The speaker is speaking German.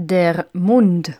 Der Mund.